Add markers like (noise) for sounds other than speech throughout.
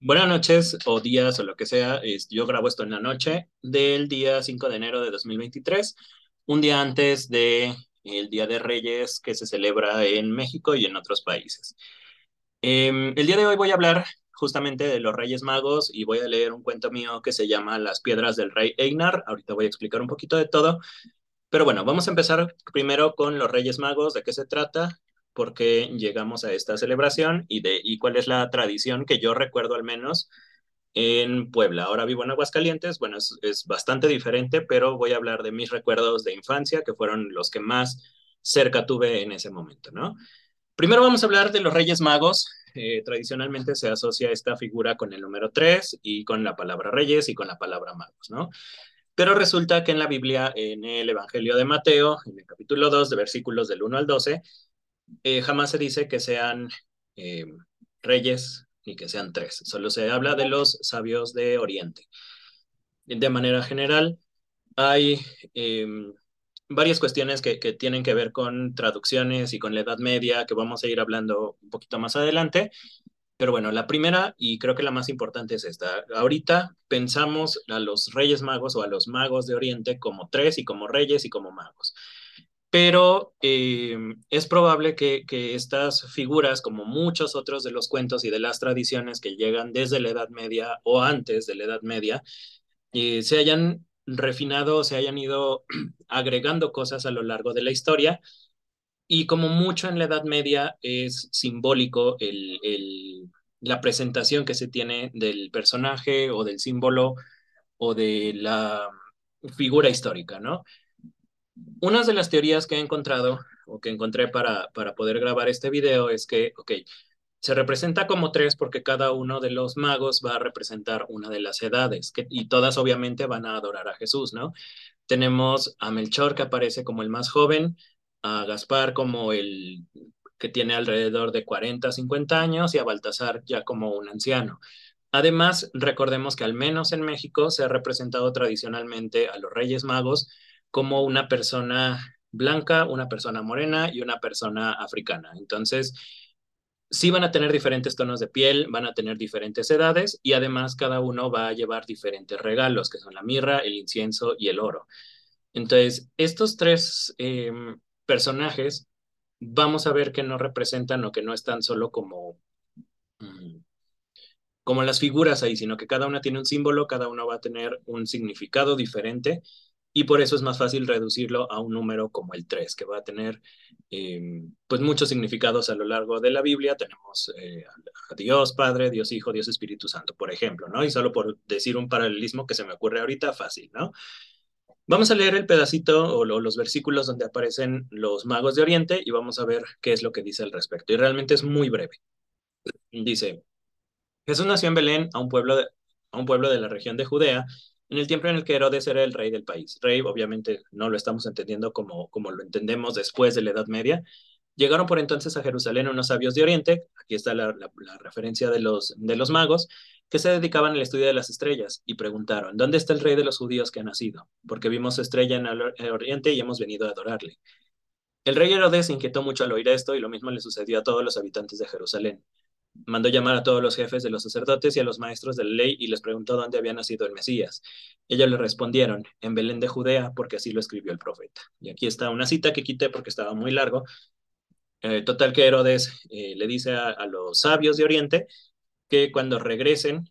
Buenas noches o días o lo que sea. Yo grabo esto en la noche del día 5 de enero de 2023, un día antes de el Día de Reyes que se celebra en México y en otros países. Em, el día de hoy voy a hablar justamente de los Reyes Magos y voy a leer un cuento mío que se llama Las Piedras del Rey Einar. Ahorita voy a explicar un poquito de todo. Pero bueno, vamos a empezar primero con los Reyes Magos, de qué se trata, por qué llegamos a esta celebración y, de, y cuál es la tradición que yo recuerdo al menos en Puebla. Ahora vivo en Aguascalientes, bueno, es, es, bastante diferente, pero voy a hablar de mis recuerdos de infancia, que fueron los que más cerca tuve en ese momento, ¿no? Primero vamos a hablar de los Reyes Magos. Eh, tradicionalmente se asocia esta figura con el número 3 y con la palabra Reyes y con la palabra Magos, ¿no? Pero resulta que en la Biblia, en el Evangelio de Mateo, en el capítulo 2, de versículos del 1 al 12, eh, jamás se dice que sean eh, reyes ni que sean tres, solo se habla de los sabios de Oriente. De manera general, hay eh, varias cuestiones que, que, tienen que ver con traducciones y con la Edad Media, que vamos a ir hablando un poquito más adelante. Pero bueno, la primera y creo que la más importante es esta. Ahorita pensamos a los reyes magos o a los magos de Oriente como tres y como reyes y como magos pero eh, es probable que, estas figuras, como muchos otros de los cuentos y de las tradiciones que llegan desde la Edad Media o antes de la Edad Media, eh, se hayan refinado, se hayan ido (clears throat) agregando cosas a lo largo de la historia. Y como mucho en la Edad Media es simbólico el, la presentación que se tiene del personaje o del símbolo o de la figura histórica, ¿no? Una de las teorías que he encontrado o que encontré para, para poder grabar este video es que, ok, se representa como tres porque cada uno de los magos va a representar una de las edades y todas obviamente van a adorar a Jesús, ¿no? Tenemos a Melchor que aparece como el más joven, a Gaspar como el que tiene alrededor de 40, 50 años y a Baltasar ya como un anciano. Además, recordemos que al menos en México se ha representado tradicionalmente a los Reyes Magos como una persona blanca, una persona morena y una persona africana. Entonces, sí van a tener diferentes tonos de piel, van a tener diferentes edades y además cada uno va a llevar diferentes regalos, que son la mirra, el incienso y el oro. Entonces, estos tres eh, personajes vamos a ver que no representan o que no están solo como, mm, como las figuras ahí, sino que cada una tiene un símbolo, cada uno va a tener un significado diferente y por eso es más fácil reducirlo a un número como el 3, que va a tener eh, pues muchos significados a lo largo de la Biblia. Tenemos eh, a Dios Padre, Dios Hijo, Dios Espíritu Santo, por ejemplo, ¿no? Y solo por decir un paralelismo que se me ocurre ahorita, fácil, ¿no? Vamos a leer el pedacito o lo, los versículos donde aparecen los magos de Oriente y vamos a ver qué es lo que dice al respecto. Y realmente es muy breve. Dice, Jesús nació en Belén, a un pueblo a un pueblo de la región de Judea, en el tiempo en el que Herodes era el rey del país. Rey, obviamente, no lo estamos entendiendo como, como lo entendemos después de la Edad Media. Llegaron por entonces a Jerusalén unos sabios de Oriente, aquí está la, referencia de los, de los magos, que se dedicaban al estudio de las estrellas y preguntaron, ¿dónde está el rey de los judíos que ha nacido? Porque vimos estrella en el Oriente y hemos venido a adorarle. El rey Herodes inquietó mucho al oír esto y lo mismo le sucedió a todos los habitantes de Jerusalén mandó llamar a todos los jefes de los sacerdotes y a los maestros de la ley y les preguntó dónde había nacido el Mesías. Ellos le respondieron, en Belén de Judea, porque así lo escribió el profeta. Y aquí está una cita que quité porque estaba muy largo. Eh, total que Herodes eh, le dice a, los sabios de Oriente que cuando regresen,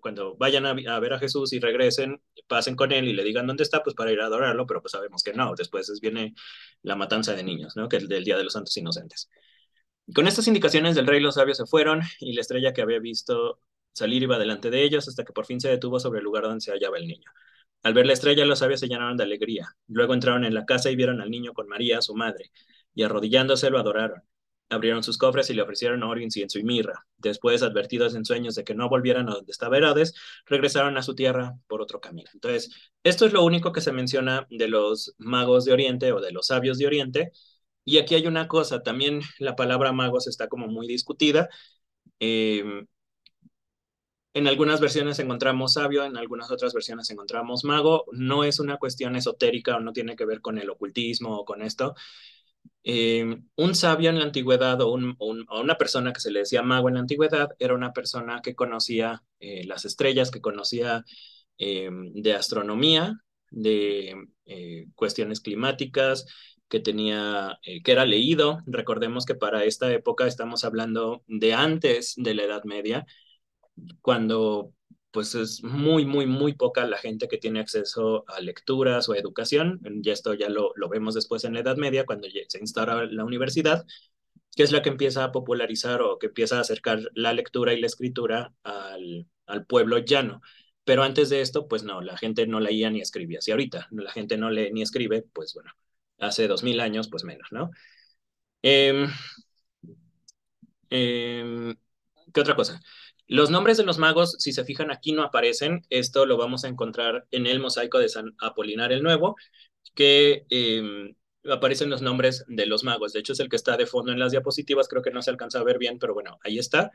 cuando vayan a, a, ver a Jesús y regresen, pasen con él y le digan dónde está, pues para ir a adorarlo, pero pues sabemos que no. Después viene la matanza de niños, ¿no? Que es del Día de los Santos Inocentes. Con estas indicaciones del rey los sabios se fueron y la estrella que había visto salir iba delante de ellos hasta que por fin se detuvo sobre el lugar donde se hallaba el niño. Al ver la estrella los sabios se llenaron de alegría. Luego entraron en la casa y vieron al niño con María, su madre, y arrodillándose lo adoraron. Abrieron sus cofres y le ofrecieron oro, incienso y mirra. Después, advertidos en sueños de que no volvieran a donde estaba Herodes, regresaron a su tierra por otro camino. Entonces, esto es lo único que se menciona de los magos de Oriente o de los sabios de Oriente, y aquí hay una cosa, también la palabra magos está como muy discutida. Eh, en algunas versiones encontramos sabio, en algunas otras versiones encontramos mago. No es una cuestión esotérica o no tiene que ver con el ocultismo o con esto. Eh, un sabio en la antigüedad o, un, o, una persona que se le decía mago en la antigüedad era una persona que conocía eh, las estrellas, que conocía eh, de astronomía, de cuestiones climáticas, que tenía, que era leído. Recordemos que para esta época estamos hablando de antes de la Edad Media, cuando pues es muy, muy, muy poca la gente que tiene acceso a lecturas o a educación. Y esto ya lo, lo vemos después en la Edad Media, cuando se instaura la universidad, que es la que empieza a popularizar o que empieza a acercar la lectura y la escritura al, al pueblo llano. Pero antes de esto, pues no, la gente no leía ni escribía. Si ahorita la gente no lee ni escribe, pues bueno, hace dos mil años, pues menos, ¿no? Eh, eh, ¿Qué otra cosa? Los nombres de los magos, si se fijan aquí, no aparecen. Esto lo vamos a encontrar en el mosaico de San Apolinar el Nuevo, que eh, aparecen los nombres de los magos. De hecho, es el que está de fondo en las diapositivas. Creo que no se alcanza a ver bien, pero bueno, ahí está.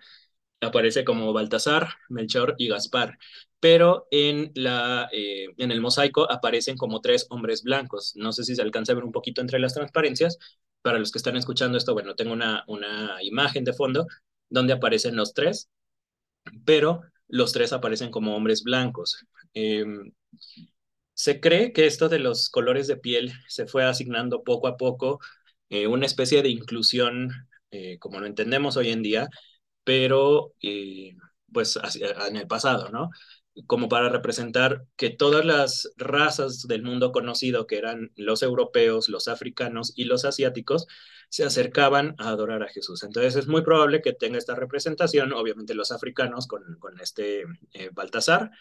Aparece como Baltasar, Melchor y Gaspar. Pero en, la, eh, en el mosaico aparecen como tres hombres blancos. No sé si se alcanza a ver un poquito entre las transparencias. Para los que están escuchando esto, bueno, tengo una, una imagen de fondo donde aparecen los tres pero los tres aparecen como hombres blancos. Em, se cree que esto de los colores de piel se fue asignando poco a poco eh, una especie de inclusión, eh, como lo entendemos hoy en día, pero eh, pues en el pasado, ¿no? Como para representar que todas las razas del mundo conocido, que eran los europeos, los africanos y los asiáticos, se acercaban a adorar a Jesús. Entonces es muy probable que tenga esta representación, obviamente los africanos con, con este eh, Baltasar,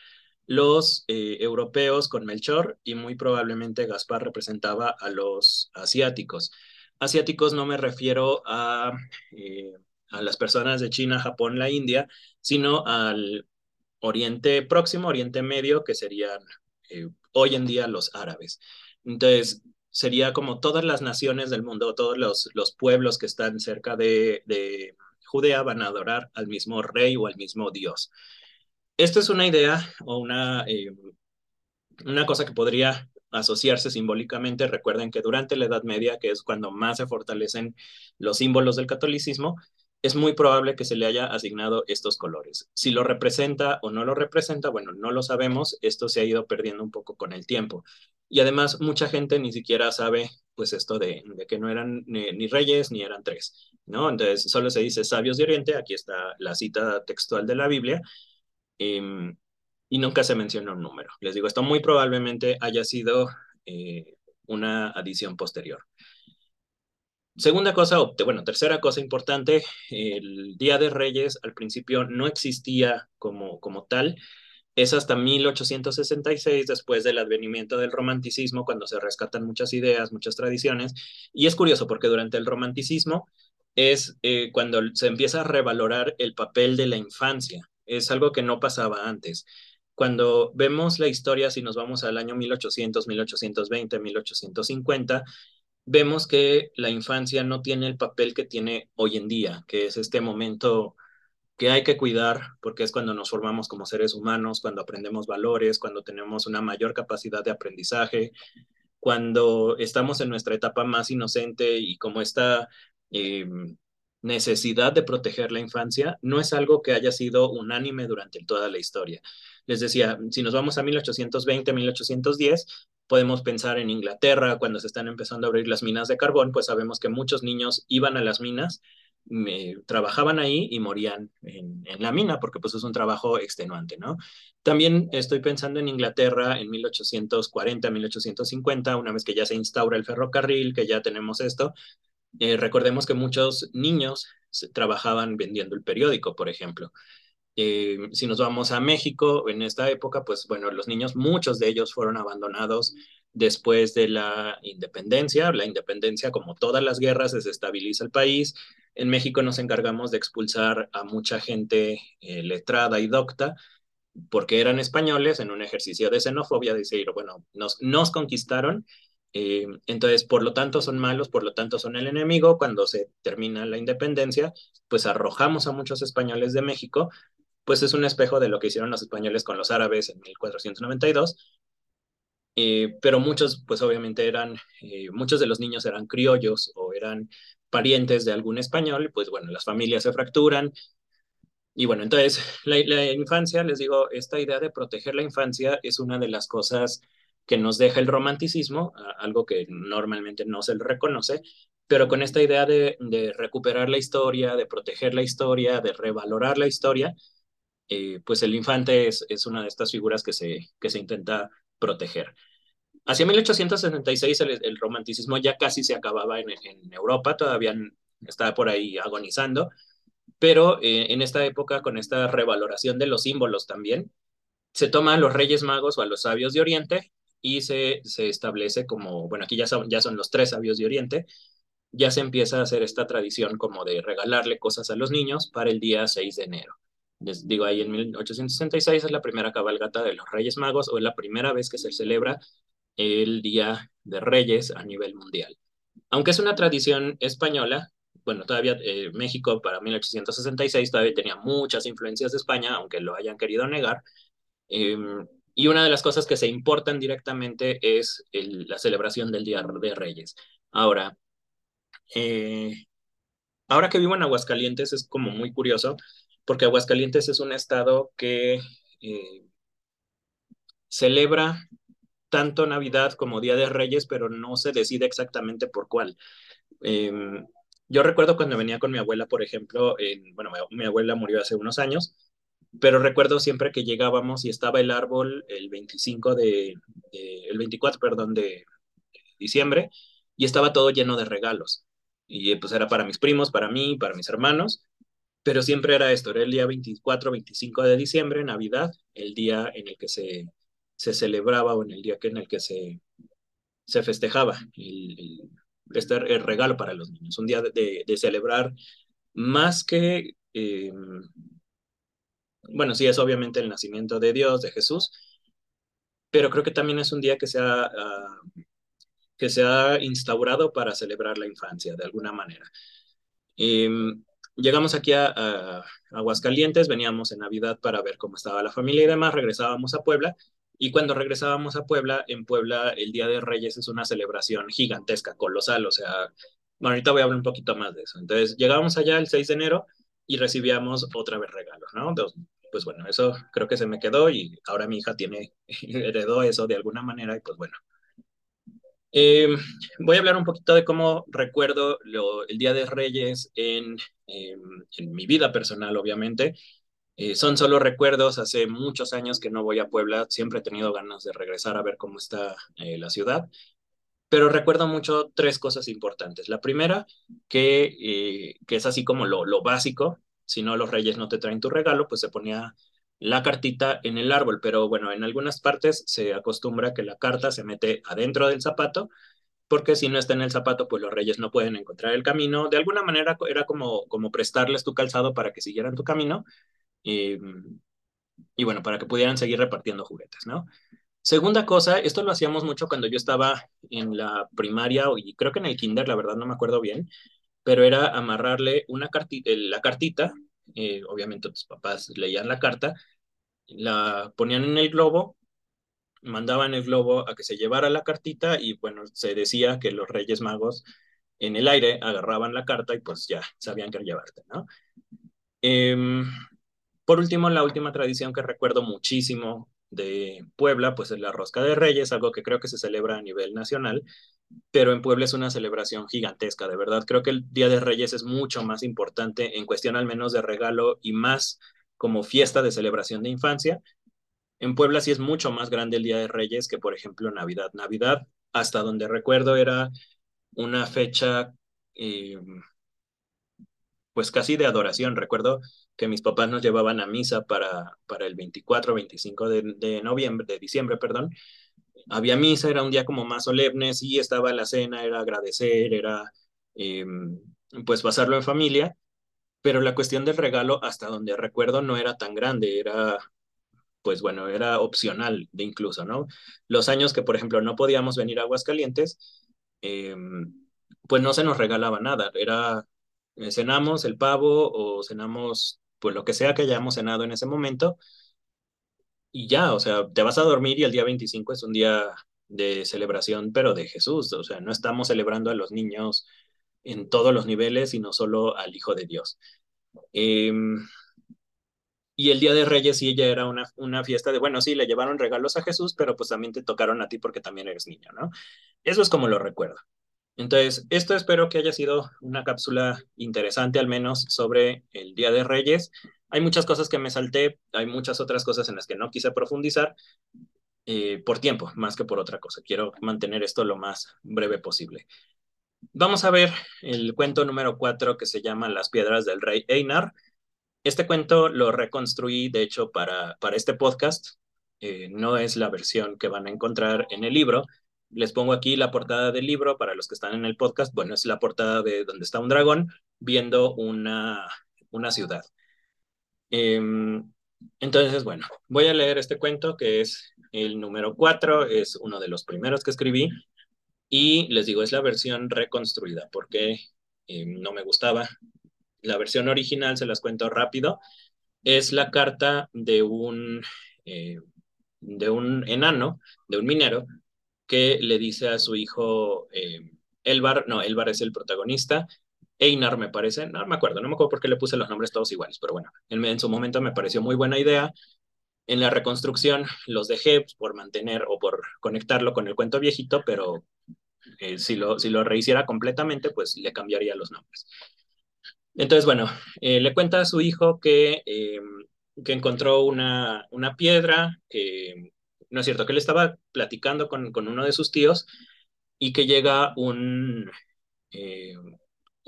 los eh, europeos con Melchor y muy probablemente Gaspar representaba a los asiáticos. Asiáticos no me refiero a, eh, a las personas de China, Japón, la India, sino al Oriente Próximo, Oriente Medio, que serían hoy en día los árabes. Entonces, sería como todas las naciones del mundo, todos los, los pueblos que están cerca de, de, Judea van a adorar al mismo rey o al mismo Dios. Esto es una idea o una, eh, una cosa que podría asociarse simbólicamente. Recuerden que durante la Edad Media, que es cuando más se fortalecen los símbolos del catolicismo, es muy probable que se le haya asignado estos colores. Si lo representa o no lo representa, bueno, no lo sabemos, esto se ha ido perdiendo un poco con el tiempo. Y además mucha gente ni siquiera sabe pues esto de, que no eran ni, reyes ni eran tres, ¿no? Entonces solo se dice sabios de Oriente, aquí está la cita textual de la Biblia, em, y nunca se menciona un número. Les digo, esto muy probablemente haya sido eh, una adición posterior. Segunda cosa, bueno, tercera cosa importante, el Día de Reyes al principio no existía como, como tal. Es hasta 1866, después del advenimiento del romanticismo, cuando se rescatan muchas ideas, muchas tradiciones. Y es curioso porque durante el romanticismo es eh, cuando se empieza a revalorar el papel de la infancia. Es algo que no pasaba antes. Cuando vemos la historia, si nos vamos al año 1800, 1820, 1850, vemos que la infancia no tiene el papel que tiene hoy en día, que es este momento que hay que cuidar porque es cuando nos formamos como seres humanos, cuando aprendemos valores, cuando tenemos una mayor capacidad de aprendizaje, cuando estamos en nuestra etapa más inocente y como esta eh, necesidad de proteger la infancia no es algo que haya sido unánime durante toda la historia. Les decía, si nos vamos a 1820, 1810, podemos pensar en Inglaterra, cuando se están empezando a abrir las minas de carbón, pues sabemos que muchos niños iban a las minas, trabajaban ahí y morían en, la mina, porque pues es un trabajo extenuante, ¿no? También estoy pensando en Inglaterra en 1840, 1850, una vez que ya se instaura el ferrocarril, que ya tenemos esto, eh, recordemos que muchos niños trabajaban vendiendo el periódico, por ejemplo. Eh, si nos vamos a México, en esta época, pues bueno, los niños, muchos de ellos fueron abandonados después de la independencia. La independencia, como todas las guerras, desestabiliza el país. En México nos encargamos de expulsar a mucha gente eh, letrada y docta porque eran españoles en un ejercicio de xenofobia, de decir, bueno, nos, nos conquistaron, eh, entonces, por lo tanto, son malos, por lo tanto, son el enemigo. Cuando se termina la independencia, pues arrojamos a muchos españoles de México pues es un espejo de lo que hicieron los españoles con los árabes en 1492. eh, pero muchos, pues obviamente eran, eh, muchos de los niños eran criollos o eran parientes de algún español, y pues bueno, las familias se fracturan. Y bueno, entonces la, infancia, les digo, esta idea de proteger la infancia es una de las cosas que nos deja el romanticismo, algo que normalmente no se le reconoce, pero con esta idea de, de recuperar la historia, de proteger la historia, de revalorar la historia, eh, pues el infante es, una de estas figuras que se, que se intenta proteger. Hacia 1876 el, el romanticismo ya casi se acababa en, en, Europa, todavía estaba por ahí agonizando, pero eh, en esta época, con esta revaloración de los símbolos también, se toma a los reyes magos o a los sabios de Oriente y se, se establece como, bueno, aquí ya son, ya son los tres sabios de Oriente, ya se empieza a hacer esta tradición como de regalarle cosas a los niños para el día 6 de enero. Les digo, ahí en 1866 es la primera cabalgata de los Reyes Magos o es la primera vez que se celebra el Día de Reyes a nivel mundial. Aunque es una tradición española, bueno, todavía eh, México para 1866 todavía tenía muchas influencias de España, aunque lo hayan querido negar. Eh, y una de las cosas que se importan directamente es el, la celebración del Día de Reyes. Ahora, eh, ahora que vivo en Aguascalientes es como muy curioso, porque Aguascalientes es un estado que eh, celebra tanto Navidad como Día de Reyes, pero no se decide exactamente por cuál. Eh, yo recuerdo cuando venía con mi abuela, por ejemplo, en, bueno, mi, abuela murió hace unos años, pero recuerdo siempre que llegábamos y estaba el árbol el 25 de, de el 24, perdón, de diciembre, y estaba todo lleno de regalos. Y pues era para mis primos, para mí, para mis hermanos, pero siempre era esto, era el día 24, 25 de diciembre, Navidad, el día en el que se, se celebraba o en el día en el que se, se festejaba el, el, este regalo para los niños, un día de, de, celebrar más que... Eh, bueno, sí, es obviamente el nacimiento de Dios, de Jesús, pero creo que también es un día que se ha, uh, que se ha instaurado para celebrar la infancia, de alguna manera. Eh, llegamos aquí a, Aguascalientes, veníamos en Navidad para ver cómo estaba la familia y demás, regresábamos a Puebla, y cuando regresábamos a Puebla, en Puebla el Día de Reyes es una celebración gigantesca, colosal, o sea, bueno, ahorita voy a hablar un poquito más de eso. Entonces, llegamos allá el 6 de enero y recibíamos otra vez regalos, ¿no? Entonces, pues bueno, eso creo que se me quedó y ahora mi hija tiene, (laughs) heredó eso de alguna manera y pues bueno. Eh, voy a hablar un poquito de cómo recuerdo el Día de Reyes en, en mi vida personal, obviamente. Eh, son solo recuerdos, hace muchos años que no voy a Puebla, siempre he tenido ganas de regresar a ver cómo está eh, la ciudad, pero recuerdo mucho tres cosas importantes. La primera, que, que es así como lo, lo básico, si no los reyes no te traen tu regalo, pues se ponía la cartita en el árbol, pero bueno, en algunas partes se acostumbra que la carta se mete adentro del zapato, porque si no está en el zapato, pues los reyes no pueden encontrar el camino. De alguna manera era como, como prestarles tu calzado para que siguieran tu camino y, y bueno, para que pudieran seguir repartiendo juguetes, ¿no? Segunda cosa, esto lo hacíamos mucho cuando yo estaba en la primaria y creo que en el kinder, la verdad no me acuerdo bien, pero era amarrarle una cartita, la cartita, eh, obviamente tus papás leían la carta, la ponían en el globo, mandaban el globo a que se llevara la cartita y bueno, se decía que los Reyes Magos en el aire agarraban la carta y pues ya sabían que llevarte, ¿no? Eh, por último, la última tradición que recuerdo muchísimo de Puebla, pues es la Rosca de Reyes, algo que creo que se celebra a nivel nacional, pero en Puebla es una celebración gigantesca, de verdad. Creo que el Día de Reyes es mucho más importante en cuestión al menos de regalo y más como fiesta de celebración de infancia. En Puebla sí es mucho más grande el Día de Reyes que, por ejemplo, Navidad. Navidad, hasta donde recuerdo, era una fecha eh, pues casi de adoración. Recuerdo que mis papás nos llevaban a misa para, para el 24, 25 de, de noviembre, de diciembre, perdón. Había misa, era un día como más solemne, sí estaba la cena, era agradecer, era eh, pues pasarlo en familia, pero la cuestión del regalo, hasta donde recuerdo, no era tan grande, era pues bueno, era opcional de incluso, ¿no? Los años que, por ejemplo, no podíamos venir a Aguascalientes, eh, pues no se nos regalaba nada, era cenamos el pavo o cenamos pues lo que sea que hayamos cenado en ese momento y ya, o sea, te vas a dormir y el día 25 es un día de celebración, pero de Jesús. O sea, no estamos celebrando a los niños en todos los niveles, sino solo al Hijo de Dios. Em, y el Día de Reyes sí ya era una, una fiesta de, bueno, sí, le llevaron regalos a Jesús, pero pues también te tocaron a ti porque también eres niño, ¿no? Eso es como lo recuerdo. Entonces, esto espero que haya sido una cápsula interesante al menos sobre el Día de Reyes. Hay muchas cosas que me salté, hay muchas otras cosas en las que no quise profundizar eh, por tiempo, más que por otra cosa. Quiero mantener esto lo más breve posible. Vamos a ver el cuento número cuatro que se llama Las piedras del rey Einar. Este cuento lo reconstruí, de hecho, para, para este podcast. Eh, no es la versión que van a encontrar en el libro. Les pongo aquí la portada del libro para los que están en el podcast. Bueno, es la portada de donde está un dragón viendo una, una ciudad. Em, entonces, bueno, voy a leer este cuento que es el número 4, es uno de los primeros que escribí y les digo, es la versión reconstruida porque em, no me gustaba. La versión original, se las cuento rápido, es la carta de un, eh, de un enano, de un minero, que le dice a su hijo Elbar, no, Elbar es el protagonista, Einar me parece, no me acuerdo, no me acuerdo por qué le puse los nombres todos iguales, pero bueno, en, su momento me pareció muy buena idea. En la reconstrucción los dejé por mantener o por conectarlo con el cuento viejito, pero eh, si, lo, si lo rehiciera completamente, pues le cambiaría los nombres. Entonces, bueno, eh, le cuenta a su hijo que, em, que encontró una, una piedra, que no es cierto, que él estaba platicando con, con uno de sus tíos y que llega un, eh,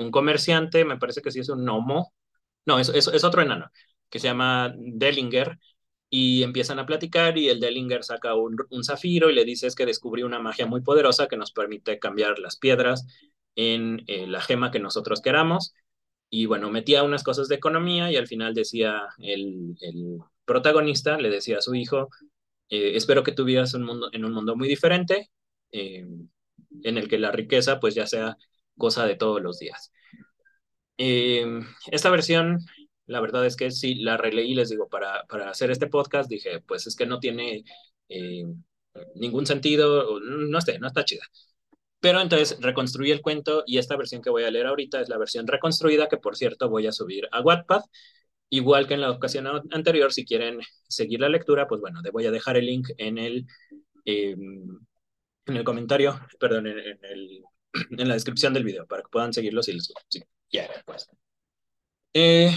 un comerciante, me parece que sí es un gnomo, no, es, es, otro enano, que se llama Dellinger, y empiezan a platicar y el Dellinger saca un, un, zafiro y le dice es que descubrí una magia muy poderosa que nos permite cambiar las piedras en eh, la gema que nosotros queramos. Y bueno, metía unas cosas de economía y al final decía el, el protagonista, le decía a su hijo, eh, espero que tuvieras un mundo, en un mundo muy diferente, eh, en el que la riqueza pues ya sea cosa de todos los días. Eh, esta versión, la verdad es que sí, la releí, les digo, para, para hacer este podcast, dije, pues es que no tiene eh, ningún sentido, no sé, no está chida. Pero entonces reconstruí el cuento y esta versión que voy a leer ahorita es la versión reconstruida que por cierto voy a subir a Wattpad. Igual que en la ocasión anterior, si quieren seguir la lectura, pues bueno, te voy a dejar el link en el, eh, en el comentario, perdón, en, el (clears throat) en la descripción del video para que puedan seguirlo si les pues. Eh,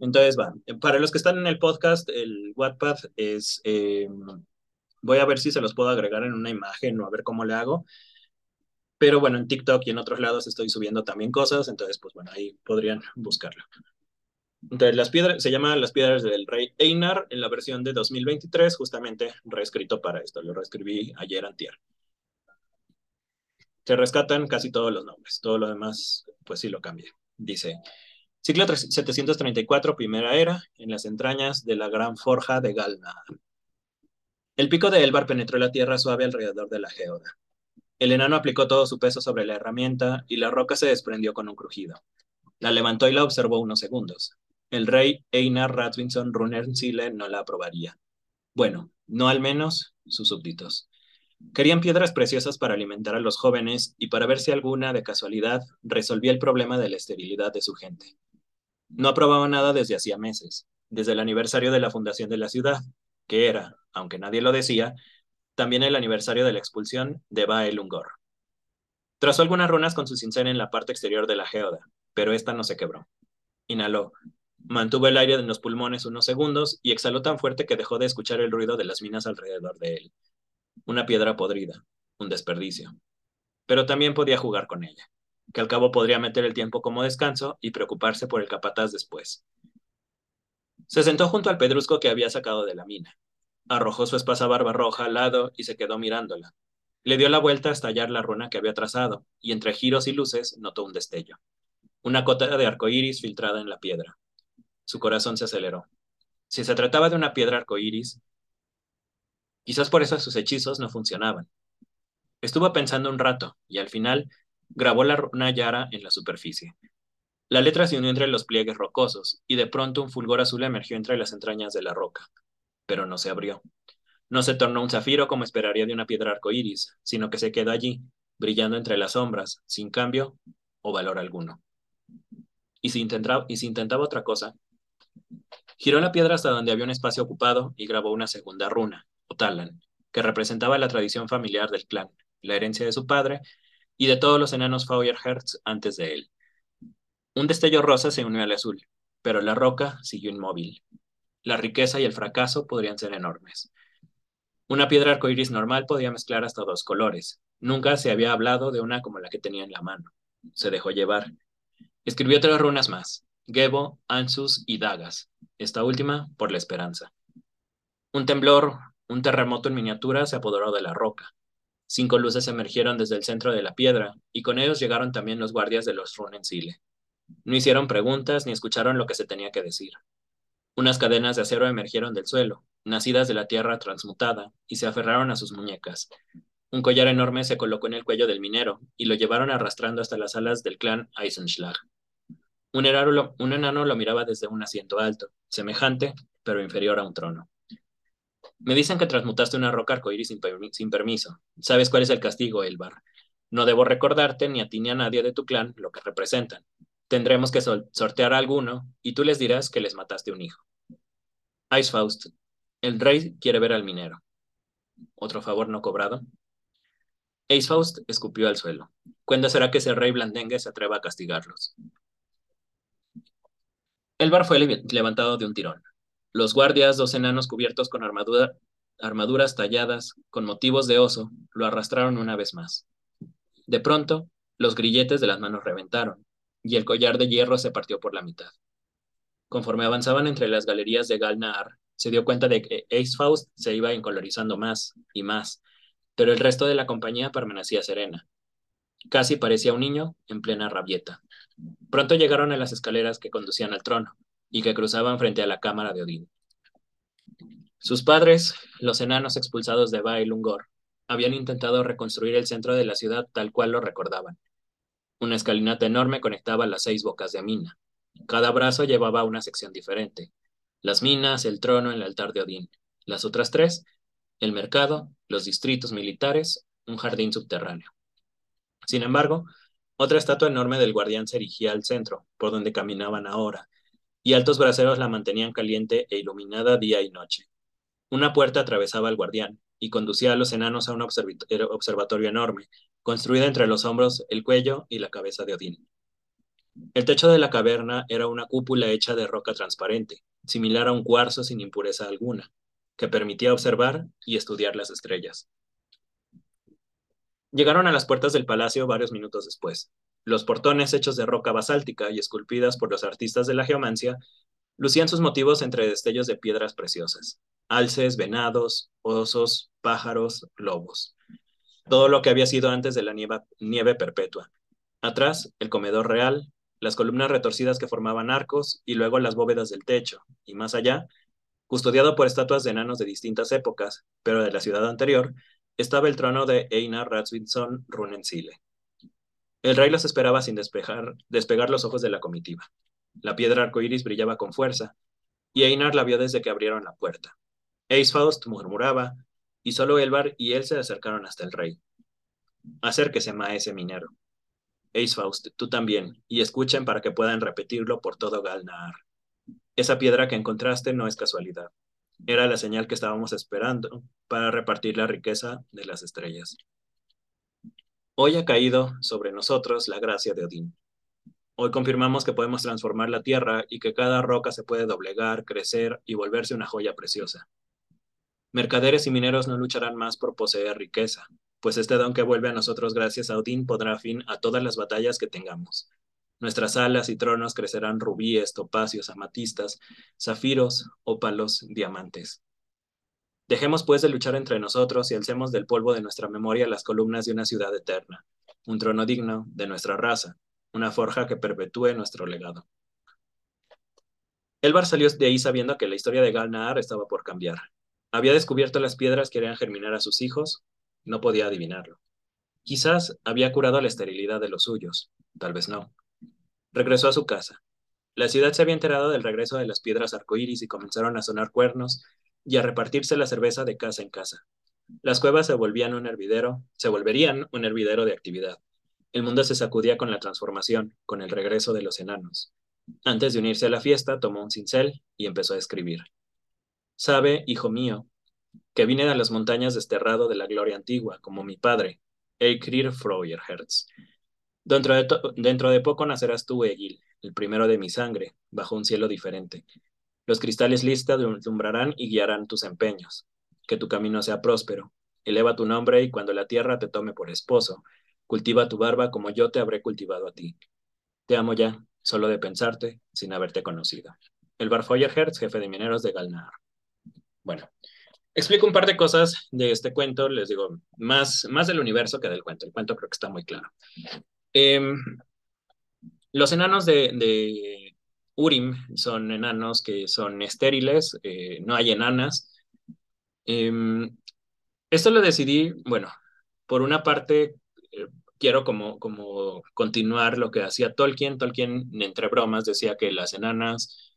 entonces, va. Para los que están en el podcast, el Wattpad es. Eh, voy a ver si se los puedo agregar en una imagen o a ver cómo le hago. Pero bueno, en TikTok y en otros lados estoy subiendo también cosas, entonces, pues bueno, ahí podrían buscarlo. Entonces, las piedras, se llama Las Piedras del Rey Einar en la versión de 2023, justamente reescrito para esto. Lo reescribí ayer antier se rescatan casi todos los nombres, todo lo demás, pues sí lo cambia. Dice, ciclo 734, primera era, en las entrañas de la gran forja de Galna. El pico de Elbar penetró la tierra suave alrededor de la geoda. El enano aplicó todo su peso sobre la herramienta y la roca se desprendió con un crujido. La levantó y la observó unos segundos. El rey Einar Ratvinson Runernzile no la aprobaría. Bueno, no al menos sus súbditos. Querían piedras preciosas para alimentar a los jóvenes y para ver si alguna, de casualidad, resolvía el problema de la esterilidad de su gente. No aprobaba nada desde hacía meses, desde el aniversario de la fundación de la ciudad, que era, aunque nadie lo decía, también el aniversario de la expulsión de Baelungor. Trazó algunas runas con su cincel en la parte exterior de la geoda, pero esta no se quebró. Inhaló, mantuvo el aire en los pulmones unos segundos y exhaló tan fuerte que dejó de escuchar el ruido de las minas alrededor de él, una piedra podrida, un desperdicio. Pero también podía jugar con ella, que al cabo podría meter el tiempo como descanso y preocuparse por el capataz después. Se sentó junto al pedrusco que había sacado de la mina. Arrojó su espasa barba roja al lado y se quedó mirándola. Le dio la vuelta hasta hallar la runa que había trazado, y entre giros y luces notó un destello. Una cota de arcoíris filtrada en la piedra. Su corazón se aceleró. Si se trataba de una piedra arcoíris, Quizás por eso sus hechizos no funcionaban. Estuvo pensando un rato y al final grabó la runa Yara en la superficie. La letra se unió entre los pliegues rocosos y de pronto un fulgor azul emergió entre las entrañas de la roca, pero no se abrió. No se tornó un zafiro como esperaría de una piedra arcoíris, sino que se quedó allí, brillando entre las sombras, sin cambio o valor alguno. Y si intentaba, y si intentaba otra cosa, giró la piedra hasta donde había un espacio ocupado y grabó una segunda runa, o talan, que representaba la tradición familiar del clan, la herencia de su padre y de todos los enanos Feuerherz antes de él. Un destello rosa se unió al azul, pero la roca siguió inmóvil. La riqueza y el fracaso podrían ser enormes. Una piedra arcoíris normal podía mezclar hasta dos colores. Nunca se había hablado de una como la que tenía en la mano. Se dejó llevar. Escribió tres runas más, Gebo, Ansus y Dagas, esta última por la esperanza. Un temblor, un terremoto en miniatura se apoderó de la roca. Cinco luces emergieron desde el centro de la piedra, y con ellos llegaron también los guardias de los Runensile. No hicieron preguntas ni escucharon lo que se tenía que decir. Unas cadenas de acero emergieron del suelo, nacidas de la tierra transmutada, y se aferraron a sus muñecas. Un collar enorme se colocó en el cuello del minero, y lo llevaron arrastrando hasta las alas del clan Eisenschlag. Un, un enano lo miraba desde un asiento alto, semejante, pero inferior a un trono. Me dicen que transmutaste una roca arcoíris sin, sin permiso. ¿Sabes cuál es el castigo, Elbar? No debo recordarte ni a ti ni a nadie de tu clan lo que representan. Tendremos que sortear a alguno y tú les dirás que les mataste un hijo. Icefaust, el rey quiere ver al minero. ¿Otro favor no cobrado? Icefaust escupió al suelo. ¿Cuándo será que ese rey blandengue se atreva a castigarlos? El bar fue levantado de un tirón. Los guardias, dos enanos cubiertos con armaduras talladas con motivos de oso, lo arrastraron una vez más. De pronto, los grilletes de las manos reventaron, y el collar de hierro se partió por la mitad. Conforme avanzaban entre las galerías de Galnar, se dio cuenta de que Faust se iba encolorizando más y más, pero el resto de la compañía permanecía serena. Casi parecía un niño en plena rabieta. Pronto llegaron a las escaleras que conducían al trono y que cruzaban frente a la cámara de Odín. Sus padres, los enanos expulsados de Bailungor, habían intentado reconstruir el centro de la ciudad tal cual lo recordaban. Una escalinata enorme conectaba las seis bocas de mina. Cada brazo llevaba una sección diferente. Las minas, el trono, el altar de Odín. Las otras tres, el mercado, los distritos militares, un jardín subterráneo. Sin embargo, otra estatua enorme del guardián se erigía al centro, por donde caminaban ahora, y altos braseros la mantenían caliente e iluminada día y noche. Una puerta atravesaba al guardián y conducía a los enanos a un observatorio enorme, construido entre los hombros, el cuello y la cabeza de Odín. El techo de la caverna era una cúpula hecha de roca transparente, similar a un cuarzo sin impureza alguna, que permitía observar y estudiar las estrellas. Llegaron a las puertas del palacio varios minutos después. Los portones hechos de roca basáltica y esculpidas por los artistas de la geomancia lucían sus motivos entre destellos de piedras preciosas, alces, venados, osos, pájaros, lobos. Todo lo que había sido antes de la nieve, perpetua. Atrás, el comedor real, las columnas retorcidas que formaban arcos y luego las bóvedas del techo, y más allá, custodiado por estatuas de enanos de distintas épocas, pero de la ciudad anterior, estaba el trono de Einar Ratsvinson Runensile. El rey los esperaba sin despejar, despegar los ojos de la comitiva. La piedra arcoíris brillaba con fuerza, y Einar la vio desde que abrieron la puerta. Eisfaust murmuraba, y solo Elvar y él se acercaron hasta el rey. Acérquese, maese minero. Eisfaust, tú también, y escuchen para que puedan repetirlo por todo Galnaar. Esa piedra que encontraste no es casualidad. Era la señal que estábamos esperando para repartir la riqueza de las estrellas. Hoy ha caído sobre nosotros la gracia de Odín. Hoy confirmamos que podemos transformar la tierra y que cada roca se puede doblegar, crecer y volverse una joya preciosa. Mercaderes y mineros no lucharán más por poseer riqueza, pues este don que vuelve a nosotros gracias a Odín podrá fin a todas las batallas que tengamos. Nuestras alas y tronos crecerán rubíes, topacios, amatistas, zafiros, ópalos, diamantes. Dejemos pues de luchar entre nosotros y alcemos del polvo de nuestra memoria las columnas de una ciudad eterna, un trono digno de nuestra raza, una forja que perpetúe nuestro legado. Elbar salió de ahí sabiendo que la historia de Galnaar estaba por cambiar. Había descubierto las piedras que harían germinar a sus hijos, no podía adivinarlo. Quizás había curado la esterilidad de los suyos, tal vez no. Regresó a su casa. La ciudad se había enterado del regreso de las piedras arcoíris y comenzaron a sonar cuernos y a repartirse la cerveza de casa en casa. Las cuevas se volvían un hervidero, se volverían un hervidero de actividad. El mundo se sacudía con la transformación, con el regreso de los enanos. Antes de unirse a la fiesta, tomó un cincel y empezó a escribir. Sabe, hijo mío, que vine a las montañas desterrado de la gloria antigua, como mi padre, Eikrir Freuerherz. Dentro de, dentro de poco nacerás tú, Egil, el primero de mi sangre, bajo un cielo diferente. Los cristales lista alumbrarán y guiarán tus empeños. Que tu camino sea próspero. Eleva tu nombre y cuando la tierra te tome por esposo, Cultiva tu barba como yo te habré cultivado a ti. Te amo ya, solo de pensarte, sin haberte conocido. El Barfoyer-Hertz, jefe de mineros de Galnar. Bueno, explico un par de cosas de este cuento, les digo, más, más del universo que del cuento. El cuento creo que está muy claro. Em, los enanos de, Urim son enanos que son estériles, eh, no hay enanas. Em, esto lo decidí, bueno, por una parte quiero como, como continuar lo que hacía Tolkien. Tolkien, entre bromas, decía que las enanas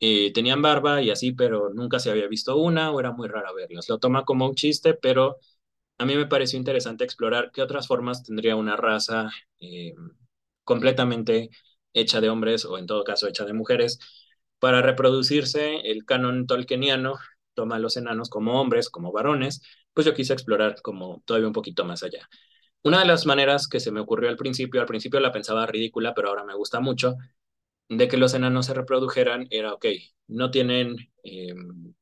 eh, tenían barba y así, pero nunca se había visto una o era muy rara verlas. Lo toma como un chiste, pero a mí me pareció interesante explorar qué otras formas tendría una raza eh, completamente hecha de hombres o en todo caso hecha de mujeres. Para reproducirse, el canon tolkieniano toma a los enanos como hombres, como varones, pues yo quise explorar como todavía un poquito más allá. Una de las maneras que se me ocurrió al principio, al principio la pensaba ridícula, pero ahora me gusta mucho, de que los enanos se reprodujeran era, ok, no tienen em,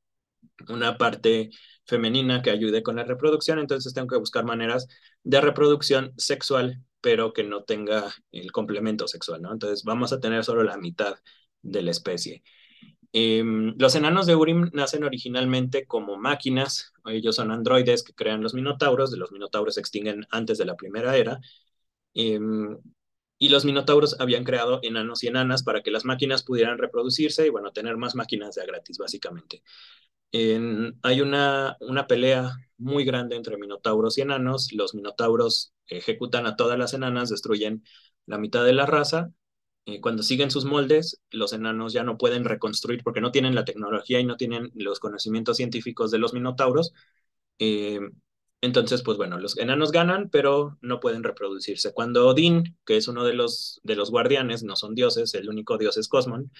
una parte femenina que ayude con la reproducción, entonces tengo que buscar maneras de reproducción sexual, pero que no tenga el complemento sexual, ¿no? Entonces vamos a tener solo la mitad de la especie. Em, los enanos de Urim nacen originalmente como máquinas, ellos son androides que crean los minotauros, de los minotauros se extinguen antes de la primera era, em, y los minotauros habían creado enanos y enanas para que las máquinas pudieran reproducirse y bueno, tener más máquinas de gratis, básicamente. Hay una, una pelea muy grande entre minotauros y enanos, los minotauros ejecutan a todas las enanas, destruyen la mitad de la raza, eh, cuando siguen sus moldes, los enanos ya no pueden reconstruir porque no tienen la tecnología y no tienen los conocimientos científicos de los minotauros. Eh, entonces, pues bueno, los enanos ganan, pero no pueden reproducirse. Cuando Odín, que es uno de los, de los guardianes, no son dioses, el único dios es Cosmon,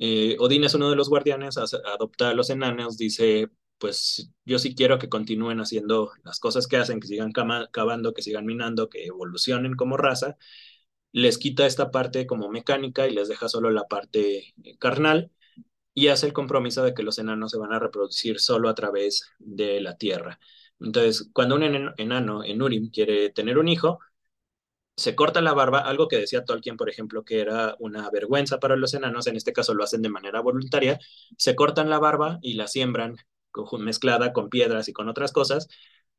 eh, Odín es uno de los guardianes, adopta a los enanos, dice, pues yo sí quiero que continúen haciendo las cosas que hacen, que sigan cavando, que sigan minando, que evolucionen como raza, les quita esta parte como mecánica y les deja solo la parte eh, carnal y hace el compromiso de que los enanos se van a reproducir solo a través de la tierra. Entonces, cuando un enano en Urim quiere tener un hijo, se corta la barba, algo que decía Tolkien, por ejemplo, que era una vergüenza para los enanos, en este caso lo hacen de manera voluntaria, se cortan la barba y la siembran mezclada con piedras y con otras cosas,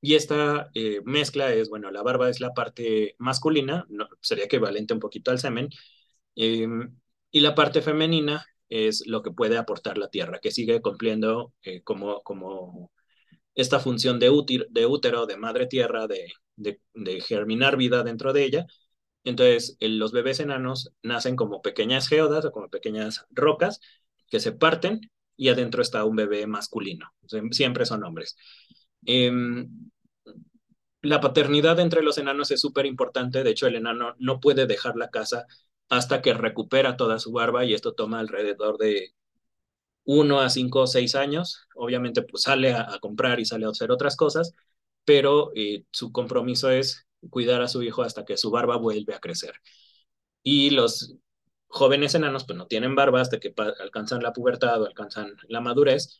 y esta eh, mezcla es, bueno, la barba es la parte masculina, no, sería equivalente un poquito al semen, em, y la parte femenina es lo que puede aportar la tierra, que sigue cumpliendo eh, como, como esta función de, útero, de útero, de madre tierra, de, de, germinar vida dentro de ella. Entonces, los bebés enanos nacen como pequeñas geodas o como pequeñas rocas que se parten y adentro está un bebé masculino. siempre son hombres. Em, la paternidad entre los enanos es súper importante. De hecho, el enano no puede dejar la casa hasta que recupera toda su barba y esto toma alrededor de uno a cinco o seis años. Obviamente, pues sale a, comprar y sale a hacer otras cosas, pero eh, su compromiso es cuidar a su hijo hasta que su barba vuelve a crecer. Y los jóvenes enanos, pues no tienen barba hasta que alcanzan la pubertad o alcanzan la madurez,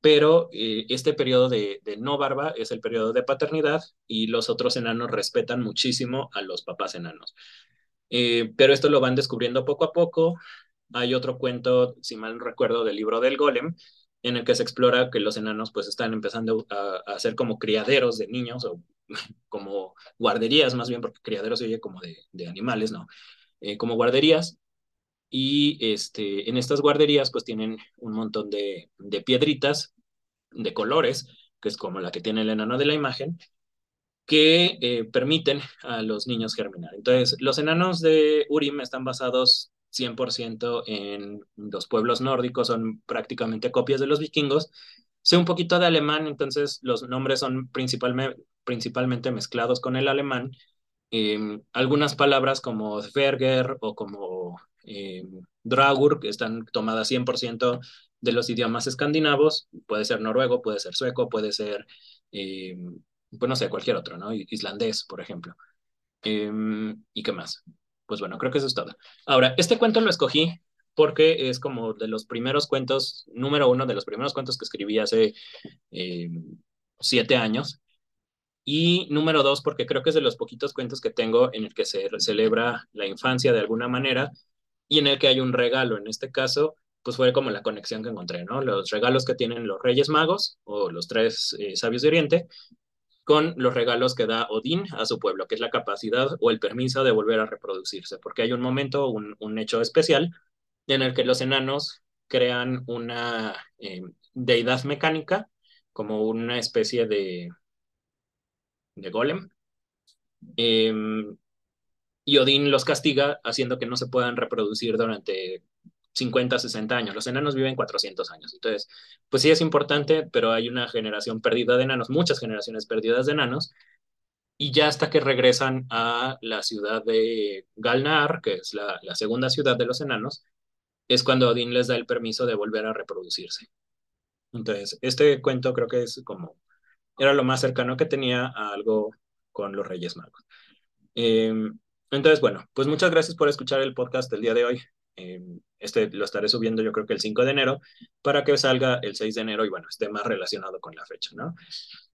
pero eh, este periodo de, no barba es el periodo de paternidad y los otros enanos respetan muchísimo a los papás enanos. Eh, pero esto lo van descubriendo poco a poco. Hay otro cuento, si mal recuerdo, del libro del golem, en el que se explora que los enanos pues están empezando a, a ser como criaderos de niños o (laughs) como guarderías más bien, porque criaderos se oye como de, de animales, ¿no? Eh, como guarderías y este, en estas guarderías pues tienen un montón de, de piedritas de colores, que es como la que tiene el enano de la imagen, que eh, permiten a los niños germinar. Entonces, los enanos de Urim están basados 100% en los pueblos nórdicos, son prácticamente copias de los vikingos, Sé un poquito de alemán, entonces los nombres son principalmente, principalmente mezclados con el alemán. Em, algunas palabras como Zwerger o como eh, Dragur, que están tomadas 100% de los idiomas escandinavos, puede ser noruego, puede ser sueco, puede ser, em, pues no sé, cualquier otro, ¿no? Islandés, por ejemplo. Em, ¿Y qué más? Pues bueno, creo que eso es todo. Ahora, este cuento lo escogí porque es como de los primeros cuentos, número uno de los primeros cuentos que escribí hace em, siete años. Y número dos, porque creo que es de los poquitos cuentos que tengo en el que se celebra la infancia de alguna manera y en el que hay un regalo. En este caso, pues fue como la conexión que encontré, ¿no? Los regalos que tienen los Reyes Magos o los tres eh, sabios de Oriente con los regalos que da Odín a su pueblo, que es la capacidad o el permiso de volver a reproducirse, porque hay un momento, un, un hecho especial en el que los enanos crean una eh, deidad mecánica, como una especie de, de golem, em, y Odín los castiga haciendo que no se puedan reproducir durante 50, 60 años. Los enanos viven 400 años. Entonces, pues sí es importante, pero hay una generación perdida de enanos, muchas generaciones perdidas de enanos, y ya hasta que regresan a la ciudad de Galnar, que es la, segunda ciudad de los enanos, es cuando Odín les da el permiso de volver a reproducirse. Entonces, este cuento creo que es como, era lo más cercano que tenía a algo con los Reyes Magos. Em, entonces, bueno, pues muchas gracias por escuchar el podcast del día de hoy. Em, este lo estaré subiendo yo creo que el 5 de enero para que salga el 6 de enero y bueno, esté más relacionado con la fecha, ¿no?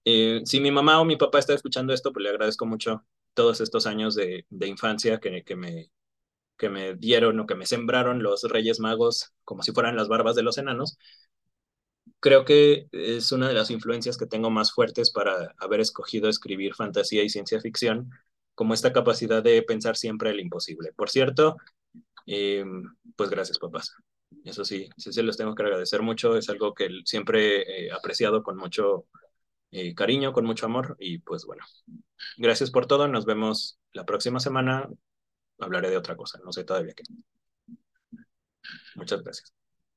Eh, si mi mamá o mi papá está escuchando esto, pues le agradezco mucho todos estos años de, de infancia que, que, me, que me dieron o que me sembraron los Reyes Magos como si fueran las barbas de los enanos. Creo que es una de las influencias que tengo más fuertes para haber escogido escribir fantasía y ciencia ficción, como esta capacidad de pensar siempre el imposible. Por cierto, eh, pues gracias, papás. Eso sí, sí se los tengo que agradecer mucho. Es algo que siempre he apreciado con mucho eh, cariño, con mucho amor. Y pues bueno, gracias por todo. Nos vemos la próxima semana. Hablaré de otra cosa, no sé todavía qué. Muchas gracias.